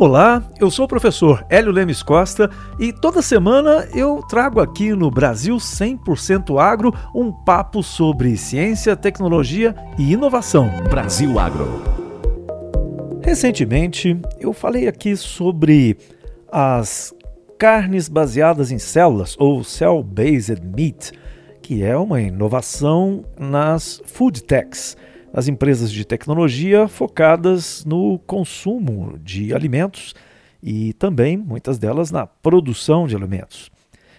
Olá, eu sou o professor Hélio Lemes Costa e toda semana eu trago aqui no Brasil 100% Agro um papo sobre ciência, tecnologia e inovação. Brasil Agro. Recentemente eu falei aqui sobre as carnes baseadas em células ou cell-based meat, que é uma inovação nas food techs as empresas de tecnologia focadas no consumo de alimentos e também, muitas delas, na produção de alimentos.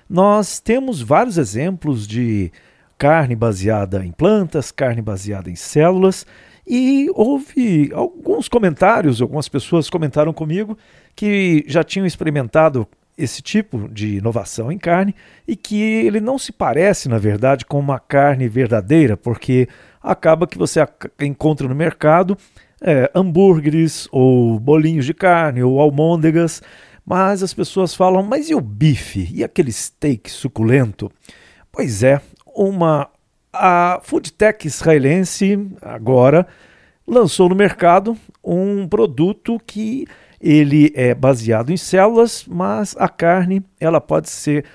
Nós temos vários exemplos de carne baseada em plantas, carne baseada em células, e houve alguns comentários, algumas pessoas comentaram comigo que já tinham experimentado esse tipo de inovação em carne e que ele não se parece, na verdade, com uma carne verdadeira, porque acaba que você encontra no mercado é, hambúrgueres ou bolinhos de carne ou almôndegas, mas as pessoas falam, mas e o bife? E aquele steak suculento? Pois é, uma a Foodtech israelense agora lançou no mercado um produto que ele é baseado em células, mas a carne ela pode ser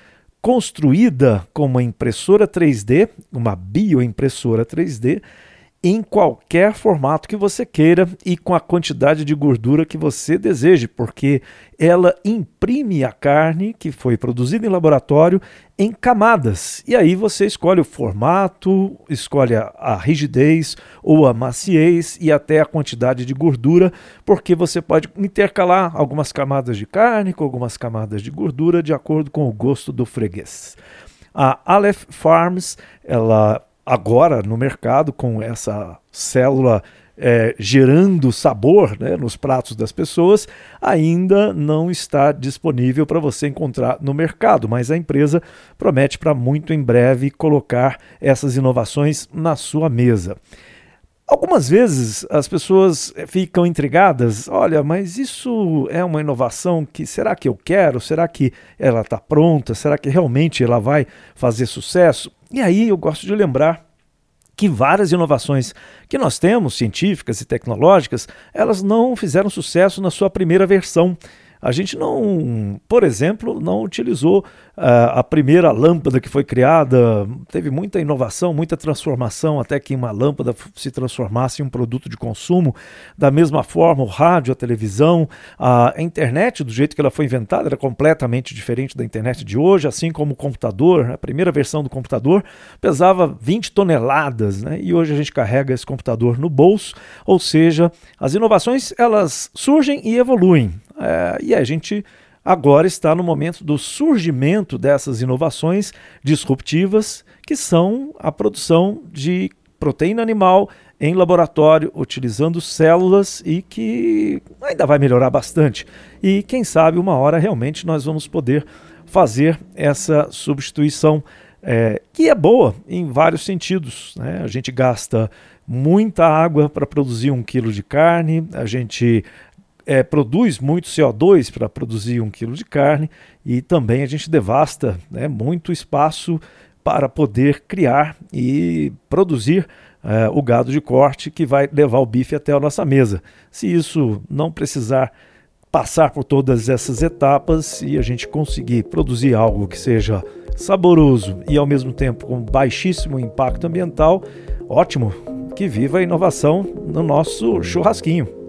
construída com uma impressora 3D, uma bioimpressora 3D, em qualquer formato que você queira e com a quantidade de gordura que você deseje, porque ela imprime a carne que foi produzida em laboratório em camadas. E aí você escolhe o formato, escolhe a, rigidez ou a maciez e até a quantidade de gordura, porque você pode intercalar algumas camadas de carne com algumas camadas de gordura de acordo com o gosto do freguês. A Aleph Farms, ela agora no mercado com essa célula é, gerando sabor né, nos pratos das pessoas, ainda não está disponível para você encontrar no mercado, mas a empresa promete para muito em breve colocar essas inovações na sua mesa. Algumas vezes as pessoas ficam intrigadas, olha, mas isso é uma inovação que será que eu quero? Será que ela está pronta? Será que realmente ela vai fazer sucesso? E aí eu gosto de lembrar que várias inovações que nós temos, científicas e tecnológicas, elas não fizeram sucesso na sua primeira versão. A gente não, por exemplo, não utilizou uh, a primeira lâmpada que foi criada, teve muita inovação, muita transformação até que uma lâmpada se transformasse em um produto de consumo. Da mesma forma, o rádio, a televisão, a internet, do jeito que ela foi inventada, era completamente diferente da internet de hoje, assim como o computador. A primeira versão do computador pesava 20 toneladas, né? e hoje a gente carrega esse computador no bolso, ou seja, as inovações elas surgem e evoluem. É, e a gente agora está no momento do surgimento dessas inovações disruptivas, que são a produção de proteína animal em laboratório, utilizando células e que ainda vai melhorar bastante. E quem sabe uma hora realmente nós vamos poder fazer essa substituição. É, que é boa em vários sentidos. Né? A gente gasta muita água para produzir um quilo de carne, a gente é, produz muito CO2 para produzir um quilo de carne e também a gente devasta né, muito espaço para poder criar e produzir é, o gado de corte que vai levar o bife até a nossa mesa. Se isso não precisar passar por todas essas etapas e a gente conseguir produzir algo que seja saboroso e ao mesmo tempo com baixíssimo impacto ambiental, ótimo, que viva a inovação no nosso churrasquinho.